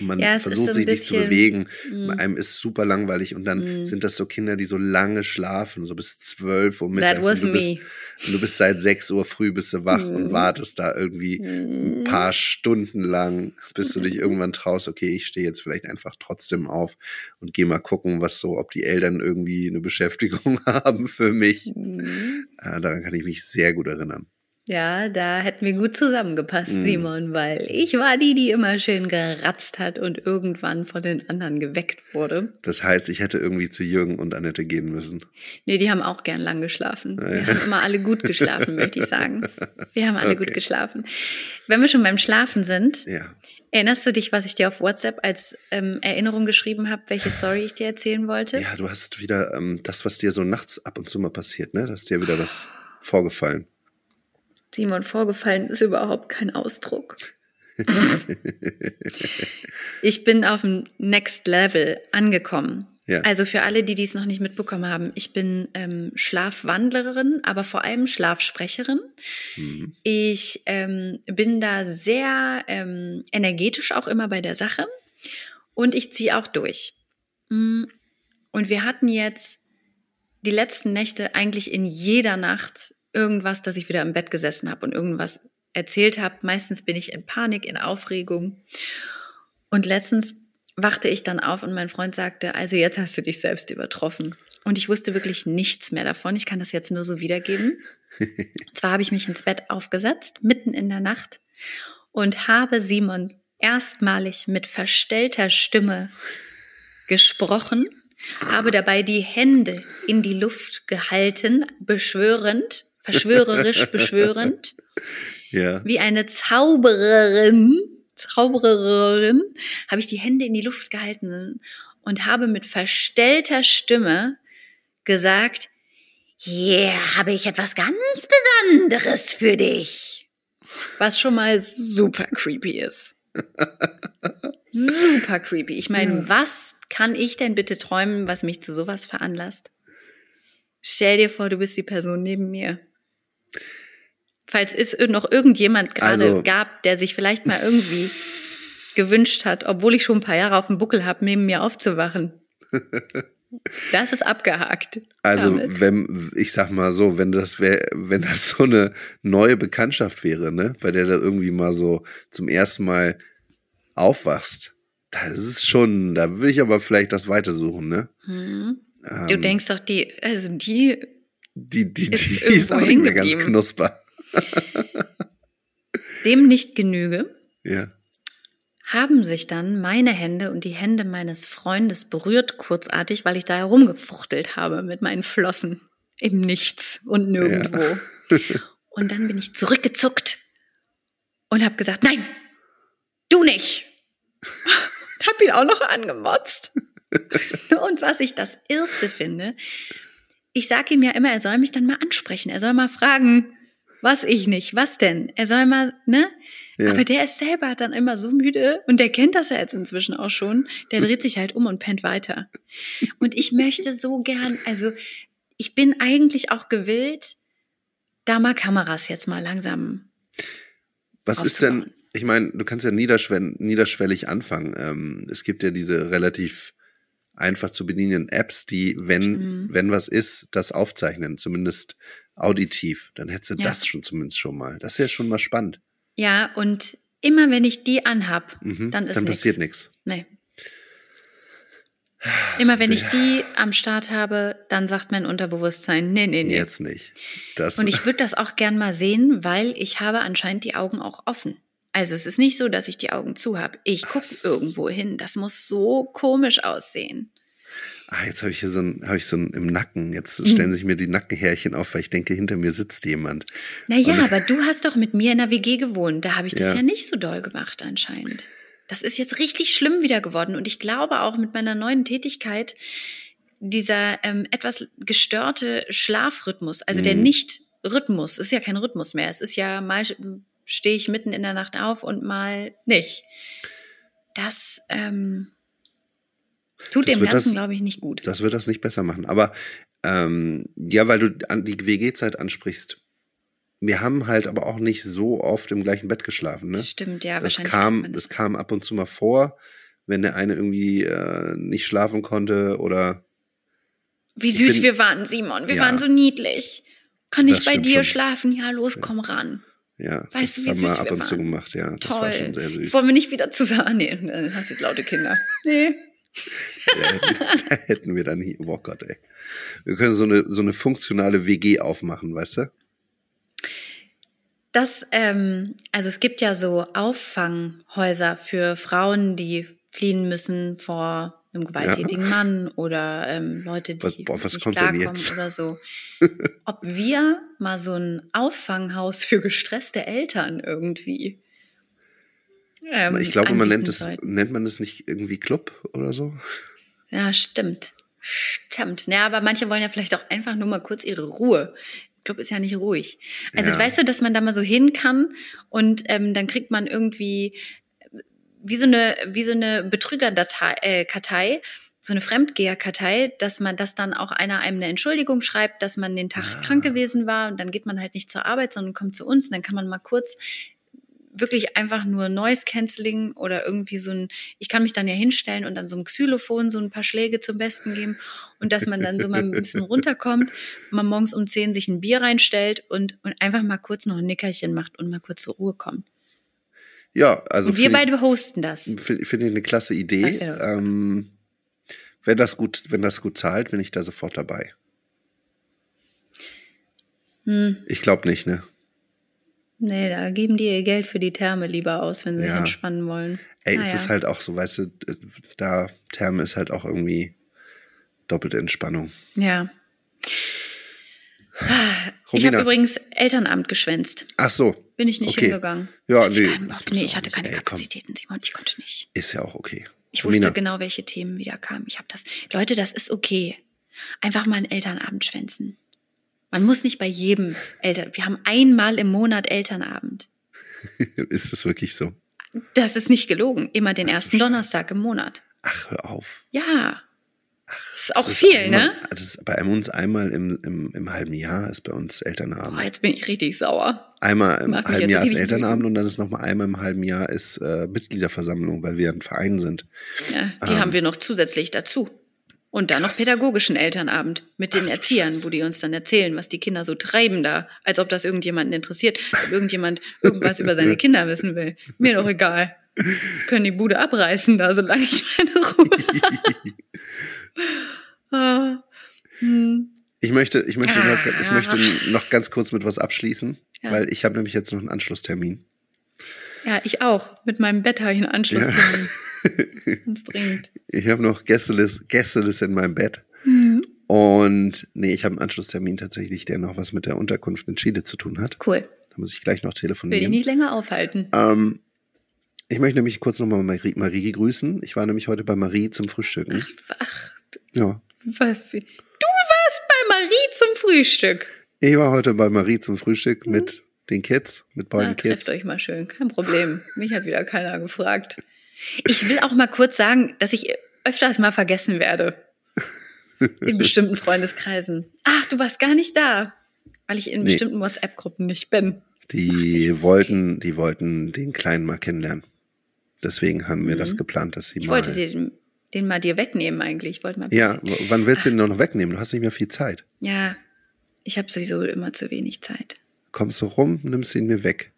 Man ja, versucht so sich nicht zu bewegen. Mm. Einem ist super langweilig und dann mm. sind das so Kinder, die so lange schlafen, so bis zwölf Uhr mittags. That was und du, bist, und du bist seit sechs Uhr früh bist du wach mm. und wartest da irgendwie ein mm. paar Stunden lang, bis du dich irgendwann traust, okay, ich stehe jetzt vielleicht einfach trotzdem auf und gehe mal gucken, was so, ob die Eltern irgendwie eine Beschäftigung haben für mich. Mm. Äh, daran kann ich mich sehr gut erinnern. Ja, da hätten wir gut zusammengepasst, mhm. Simon, weil ich war die, die immer schön geratzt hat und irgendwann von den anderen geweckt wurde. Das heißt, ich hätte irgendwie zu Jürgen und Annette gehen müssen. Nee, die haben auch gern lang geschlafen. Ah, ja. Wir haben immer alle gut geschlafen, möchte ich sagen. Wir haben alle okay. gut geschlafen. Wenn wir schon beim Schlafen sind, ja. erinnerst du dich, was ich dir auf WhatsApp als ähm, Erinnerung geschrieben habe, welche Story ich dir erzählen wollte? Ja, du hast wieder ähm, das, was dir so nachts ab und zu mal passiert, ne? Da ist dir wieder was vorgefallen. Simon vorgefallen ist überhaupt kein Ausdruck. ich bin auf dem Next Level angekommen. Ja. Also für alle, die dies noch nicht mitbekommen haben, ich bin ähm, Schlafwandlerin, aber vor allem Schlafsprecherin. Mhm. Ich ähm, bin da sehr ähm, energetisch auch immer bei der Sache und ich ziehe auch durch. Mm. Und wir hatten jetzt die letzten Nächte eigentlich in jeder Nacht irgendwas, dass ich wieder im Bett gesessen habe und irgendwas erzählt habe. Meistens bin ich in Panik, in Aufregung. Und letztens wachte ich dann auf und mein Freund sagte, also jetzt hast du dich selbst übertroffen. Und ich wusste wirklich nichts mehr davon. Ich kann das jetzt nur so wiedergeben. Und zwar habe ich mich ins Bett aufgesetzt, mitten in der Nacht, und habe Simon erstmalig mit verstellter Stimme gesprochen, habe dabei die Hände in die Luft gehalten, beschwörend, verschwörerisch beschwörend. Ja. Wie eine Zaubererin, Zaubererin, habe ich die Hände in die Luft gehalten und habe mit verstellter Stimme gesagt, hier habe ich etwas ganz Besonderes für dich. Was schon mal super creepy ist. super creepy. Ich meine, was kann ich denn bitte träumen, was mich zu sowas veranlasst? Stell dir vor, du bist die Person neben mir falls es noch irgendjemand gerade also, gab, der sich vielleicht mal irgendwie gewünscht hat, obwohl ich schon ein paar Jahre auf dem Buckel habe, neben mir aufzuwachen. Das ist abgehakt. Also, damit. wenn, ich sag mal so, wenn das wäre, wenn das so eine neue Bekanntschaft wäre, ne, bei der du irgendwie mal so zum ersten Mal aufwachst, Das ist schon, da würde ich aber vielleicht das weitersuchen, ne? Hm. Ähm, Du denkst doch, die, also die, die, die, ist die ist auch nicht mehr ganz knusper. Dem nicht genüge, Ja. haben sich dann meine Hände und die Hände meines Freundes berührt kurzartig, weil ich da herumgefuchtelt habe mit meinen Flossen im Nichts und nirgendwo. Und dann bin ich zurückgezuckt und habe gesagt, nein, du nicht. hab ihn auch noch angemotzt. und was ich das Erste finde, ich sage ihm ja immer, er soll mich dann mal ansprechen. Er soll mal fragen, was ich nicht, was denn? Er soll mal, ne? Ja. Aber der ist selber dann immer so müde und der kennt das ja jetzt inzwischen auch schon. Der dreht sich halt um und pennt weiter. Und ich möchte so gern, also ich bin eigentlich auch gewillt, da mal Kameras jetzt mal langsam. Was ist denn, ich meine, du kannst ja niederschwell, niederschwellig anfangen. Ähm, es gibt ja diese relativ einfach zu bedienenden Apps, die, wenn, Mhm. wenn was ist, das aufzeichnen, zumindest auditiv. Dann hättest du Ja. das schon zumindest schon mal. Das ist ja schon mal spannend. Ja, und immer wenn ich die anhab, Mhm. dann ist Dann nix. passiert nichts. Nee. Immer wenn ich die am Start habe, dann sagt mein Unterbewusstsein, nee, nee, nee. Jetzt nicht. Das, Und ich würde das auch gern mal sehen, weil ich habe anscheinend die Augen auch offen. Also es ist nicht so, dass ich die Augen zu habe. Ich gucke irgendwo hin. Das muss so komisch aussehen. ah, jetzt habe ich hier so ein, habe ich so ein im Nacken. Jetzt Mhm. stellen sich mir die Nackenhärchen auf, weil ich denke, hinter mir sitzt jemand. Naja, Und- aber du hast doch mit mir in der WG gewohnt. Da habe ich das Ja. ja. nicht so doll gemacht anscheinend. Das ist jetzt richtig schlimm wieder geworden. Und ich glaube auch mit meiner neuen Tätigkeit, dieser ähm, etwas gestörte Schlafrhythmus, also der Mhm. Nicht-Rhythmus, ist ja kein Rhythmus mehr. Es ist ja mal stehe ich mitten in der Nacht auf und mal nicht. Das ähm, tut Das dem Ganzen, das- glaube ich, nicht gut. Das wird das nicht besser machen. Aber ähm, ja, weil du die WG-Zeit ansprichst. Wir haben halt aber auch nicht so oft im gleichen Bett geschlafen. Ne? Das stimmt, ja. Das wahrscheinlich kam, man das kam ab und zu mal vor, wenn der eine irgendwie äh, nicht schlafen konnte oder Wie süß bin- wir waren, Simon. Wir Ja. waren so niedlich. Kann ich Das bei dir schon. schlafen? Ja, los, komm ran. Ja, Weißt das du, haben wir ab und zu gemacht, ja. Das Toll. war schon sehr süß. Wollen wir nicht wieder zusammen? Nee, äh, hast jetzt laute Kinder. Nee. Da hätten, da hätten wir dann hier, oh Gott, ey. Wir können so eine, so eine funktionale WG aufmachen, weißt du? Das, ähm, also es gibt ja so Auffanghäuser für Frauen, die fliehen müssen vor einem gewalttätigen Mann oder ähm, Leute, die Was- boah, was nicht klarkommen oder so. Ob wir mal so ein Auffanghaus für gestresste Eltern irgendwie. ähm, ich glaube, man nennt es, nennt man es nicht irgendwie Club oder so? Ja, stimmt. Stimmt. Ja, aber manche wollen ja vielleicht auch einfach nur mal kurz ihre Ruhe. Club ist ja nicht ruhig. Also Ja. weißt du, dass man da mal so hin kann und ähm, dann kriegt man irgendwie wie so eine wie so eine Betrügerdatei, äh, Kartei, so eine Fremdgeherkartei, dass man, dass dann auch einer einem eine Entschuldigung schreibt, dass man den Tag Ah. krank gewesen war und dann geht man halt nicht zur Arbeit, sondern kommt zu uns und dann kann man mal kurz wirklich einfach nur Noise Cancelling oder irgendwie so ein, ich kann mich dann ja hinstellen und dann so ein Xylophon so ein paar Schläge zum Besten geben und dass man dann so mal ein bisschen runterkommt, man morgens um 10 sich ein Bier reinstellt und, und einfach mal kurz noch ein Nickerchen macht und mal kurz zur Ruhe kommt. Ja, also und wir ich- beide hosten das. Finde find ich eine klasse Idee. Das. Ähm, wenn das gut, wenn das gut zahlt, bin ich da sofort dabei. Hm, Ich glaube nicht, ne? nee, da geben die ihr Geld für die Therme lieber aus, wenn sie sich Ja. entspannen wollen. Ey, es Naja. ist halt auch so, weißt du, da Therme ist halt auch irgendwie doppelte Entspannung. Ja. Ich Romina. habe übrigens Elternabend geschwänzt. Ach so, Bin ich nicht Okay. hingegangen. Ja, Hatte ich nee, nee, ich hatte keine Ey, komm. Kapazitäten, Simon. Ich konnte nicht. ist ja auch okay. Ich wusste genau, welche Themen wieder kamen. Ich habe das. Leute, das ist okay. Einfach mal einen Elternabend schwänzen. Man muss nicht bei jedem Eltern. Wir haben einmal im Monat Elternabend. ist das wirklich so? Das ist nicht gelogen. Immer den ersten Donnerstag im Monat. Ach, hör auf. Ja. Das ist auch Das ist viel, einmal, ne? Das ist bei uns einmal im, im, im halben Jahr ist bei uns Elternabend. Boah, jetzt bin ich richtig sauer. Einmal im Mach halben Jahr ist Elternabend und dann ist noch mal einmal im halben Jahr ist äh, Mitgliederversammlung, weil wir ein Verein sind. Ja, die Ähm. haben wir noch zusätzlich dazu. Und dann noch Krass. pädagogischen Elternabend mit den Ach Erziehern, wo die uns dann erzählen, was die Kinder so treiben da, als ob das irgendjemanden interessiert, ob irgendjemand irgendwas über seine Kinder wissen will. Mir doch egal. Können die Bude abreißen da, solange ich meine Ruhe habe. hm. Ich möchte, ich möchte, Ah. noch, ich möchte noch ganz kurz mit was abschließen, Ja. weil ich habe nämlich jetzt noch einen Anschlusstermin. Ja, ich auch. Mit meinem Bett habe ich einen Anschlusstermin. Ganz dringend. Ich habe noch Gästelis, in meinem Bett. Mhm. Und nee, ich habe einen Anschlusstermin tatsächlich, der noch was mit der Unterkunft in Chile zu tun hat. Cool. Da muss ich gleich noch Will dich telefonieren. nicht länger aufhalten. Ähm, ich möchte nämlich kurz nochmal Marie, Marie grüßen. Ich war nämlich heute bei Marie zum Frühstücken. Ach, Ja. du warst bei Marie zum Frühstück. Ich war heute bei Marie zum Frühstück mit den Kids, mit beiden trefft Kids. euch mal schön. Kein Problem. Mich hat wieder keiner gefragt. Ich will auch mal kurz sagen, dass ich öfters mal vergessen werde. In bestimmten Freundeskreisen. Ach, du warst gar nicht da. Weil ich in Nee. bestimmten WhatsApp-Gruppen nicht bin. Die Ach, wollten, die wollten den Kleinen mal kennenlernen. Deswegen haben wir Mhm. das geplant, dass sie Ich mal. wollte den, den mal dir wegnehmen eigentlich. Ich wollte mal ja, wann willst du den noch wegnehmen? Du hast nicht mehr viel Zeit. Ja, ich habe sowieso immer zu wenig Zeit. Kommst du rum, nimmst ihn mir weg.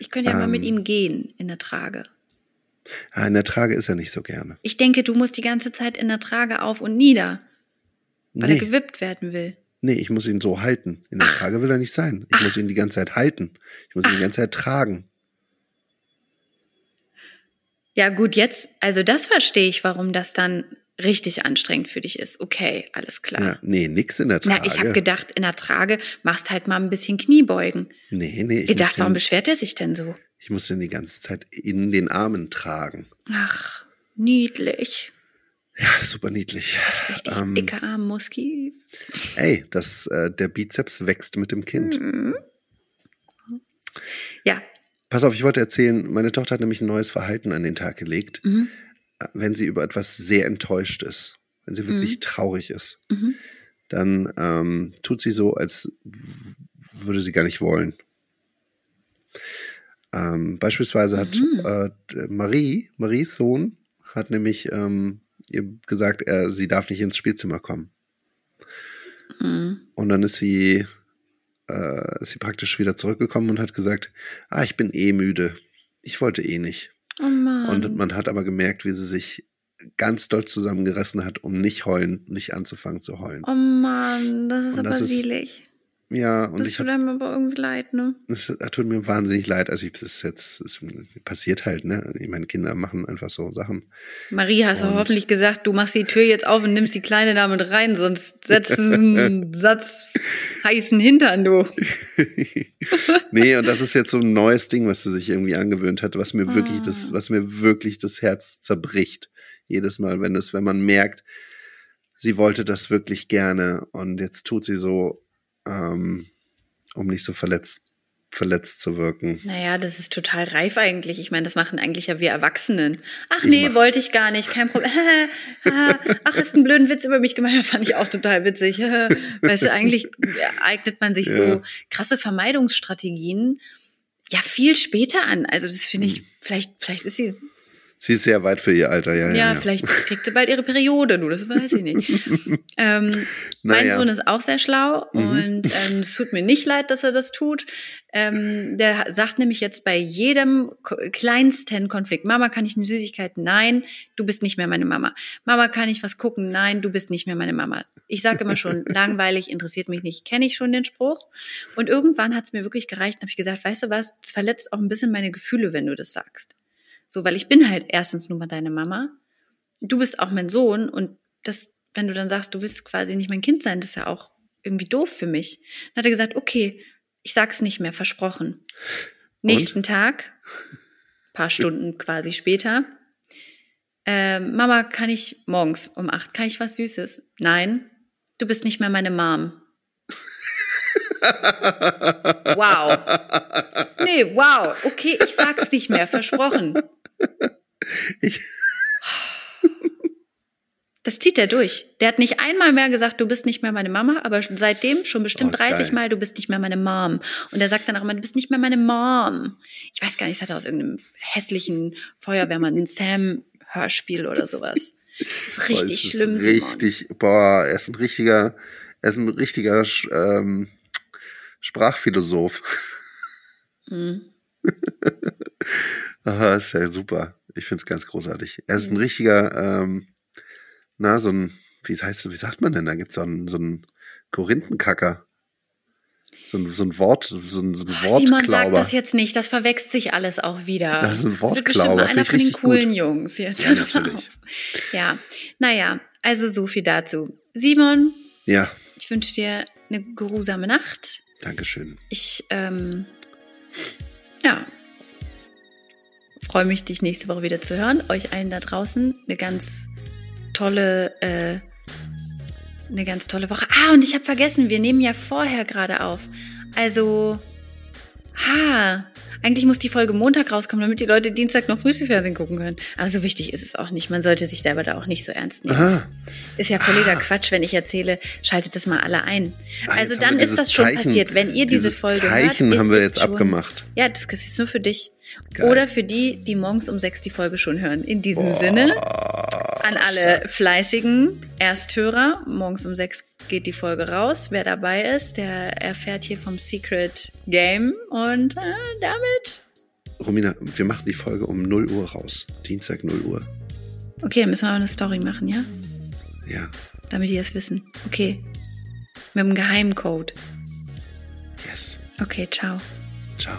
Ich könnte ja mal Ähm. mit ihm gehen in der Trage. Ah, in der Trage ist er nicht so gerne. Ich denke, du musst die ganze Zeit in der Trage auf und nieder, weil er Nee, gewippt werden will. nee, ich muss ihn so halten. In der Trage will er nicht sein. Ich muss ihn die ganze Zeit halten. Ich muss ihn die ganze Zeit tragen. Ja, gut, jetzt, also das verstehe ich, warum das dann richtig anstrengend für dich ist. Okay, alles klar. Ja, nee, nix in der Trage. Na, ich habe gedacht, in der Trage machst halt mal ein bisschen Kniebeugen. Nee, nee, ich gedacht, warum den, beschwert er sich denn so? ich muss den die ganze Zeit in den Armen tragen. Ach, niedlich. Ja, super niedlich. Richtig Ähm, dicke Armmuskis. Ey, das, äh, der Bizeps wächst mit dem Kind. Mhm. Ja, Pass auf, ich wollte erzählen, meine Tochter hat nämlich ein neues Verhalten an den Tag gelegt, Mhm. wenn sie über etwas sehr enttäuscht ist, wenn sie wirklich traurig ist, Mhm. dann ähm, tut sie so, als würde sie gar nicht wollen. Ähm, beispielsweise hat Mhm. äh, Marie, Maries Sohn, hat nämlich ähm, ihr gesagt, er, sie darf nicht ins Spielzimmer kommen. Mhm. Und dann ist sie, äh, ist sie praktisch wieder zurückgekommen und hat gesagt, ah, ich bin eh müde. Ich wollte eh nicht. Oh Mann. Und man hat aber gemerkt, wie sie sich ganz doll zusammengerissen hat, um nicht heulen, nicht anzufangen zu heulen. oh Mann, das ist Und aber das ist- selig. Ja, und Das ich tut hab, einem aber irgendwie leid, ne? es tut mir wahnsinnig leid. Also ich, es ist jetzt, es passiert halt, ne? Ich meine, Kinder machen einfach so Sachen. Marie, hast du hoffentlich gesagt, du machst die Tür jetzt auf und nimmst die Kleine damit rein, sonst setzt es einen Satz heißen Hintern, du. nee, und das ist jetzt so ein neues Ding, was sie sich irgendwie angewöhnt hat, was mir wirklich Ah. das, was mir wirklich das Herz zerbricht. Jedes Mal, wenn es, wenn man merkt, sie wollte das wirklich gerne und jetzt tut sie so, ähm, um nicht so verletzt, verletzt zu wirken. Naja, das ist total reif eigentlich. Ich meine, das machen eigentlich ja wir Erwachsenen. Ach Ich nee, mach- wollte ich gar nicht, kein Problem. Ach, hast einen blöden Witz über mich gemacht. Ja, fand ich auch total witzig. Weißt du, eigentlich eignet man sich Ja. so krasse Vermeidungsstrategien ja viel später an. Also das finde ich, vielleicht, vielleicht ist sie Sie ist sehr weit für ihr Alter, ja, Ja, ja. ja. vielleicht kriegt sie bald ihre Periode, du, das weiß ich nicht. ähm, mein Naja. Sohn ist auch sehr schlau Mhm. und ähm, es tut mir nicht leid, dass er das tut. Ähm, der sagt nämlich jetzt bei jedem kleinsten Konflikt, Mama, kann ich eine Süßigkeit? Nein, du bist nicht mehr meine Mama. Mama, kann ich was gucken? Nein, du bist nicht mehr meine Mama. Ich sage immer schon, langweilig, interessiert mich nicht, kenne ich schon den Spruch. Und irgendwann hat es mir wirklich gereicht, habe ich gesagt, weißt du was, es verletzt auch ein bisschen meine Gefühle, wenn du das sagst. So, weil ich bin halt erstens nur mal deine Mama. Du bist auch mein Sohn und das, wenn du dann sagst, du willst quasi nicht mein Kind sein, das ist ja auch irgendwie doof für mich. Dann hat er gesagt, okay, ich sag's nicht mehr, versprochen. Nächsten Tag, paar Stunden quasi später, ähm, Mama, kann ich morgens um acht, kann ich was Süßes? Nein, du bist nicht mehr meine Mom. Wow. Nee, wow. Okay, ich sag's nicht mehr, versprochen. Ich- Das zieht er durch. Der hat nicht einmal mehr gesagt, du bist nicht mehr meine Mama, aber seitdem schon bestimmt Oh, geil. 30 Mal, du bist nicht mehr meine Mom. Und er sagt dann auch immer, du bist nicht mehr meine Mom. Ich weiß gar nicht, das hat er aus irgendeinem hässlichen Feuerwehrmann, ein Sam-Hörspiel oder sowas. Das ist Boah, richtig ist schlimm, Simon. Richtig, boah, er ist ein richtiger, er ist ein richtiger ähm, Sprachphilosoph. Mhm. Aha, ist ja super. Ich finde es ganz großartig. Er ist ein richtiger, ähm, na, so ein, wie heißt wie sagt man denn? Da gibt es so einen, so einen Korinthenkacker. So ein, so ein Wort, so ein, so ein Oh, Simon sagt Wortklauber. das jetzt nicht, das verwechselt sich alles auch wieder. Das ist ein wird Wortklauber, mal finde einer von den coolen gut. Jungs jetzt. Ja, natürlich. Ja, naja, also so viel dazu. Simon, Ja, ich wünsche dir eine geruhsame Nacht. Dankeschön. Ich, ähm, ja, freue mich, dich nächste Woche wieder zu hören. Euch allen da draußen eine ganz tolle, äh, eine ganz tolle Woche. Ah, und ich habe vergessen, wir nehmen ja vorher gerade auf. Also, ha, eigentlich muss die Folge Montag rauskommen, damit die Leute Dienstag noch Frühstücksfernsehen gucken können. Aber so wichtig ist es auch nicht. Man sollte sich selber da auch nicht so ernst nehmen. Aha. Ist ja völliger Quatsch, wenn ich erzähle, schaltet das mal alle ein. Ah, Also dann ist das schon Zeichen- passiert. Wenn ihr diese Folge Zeichen hört, haben ist wir jetzt abgemacht. Ja, das ist nur für dich. Geil. Oder für die, die morgens um sechs die Folge schon hören. In diesem Sinne, an alle fleißigen Ersthörer, morgens um sechs geht die Folge raus. Wer dabei ist, der erfährt hier vom Secret Game. Und äh, damit, Romina, wir machen die Folge um 0 Uhr raus. Dienstag 0 Uhr. okay, dann müssen wir mal eine Story machen, ja? Ja. Damit die das wissen. Okay. Mit einem Geheimcode. Yes. Okay, ciao. Ciao.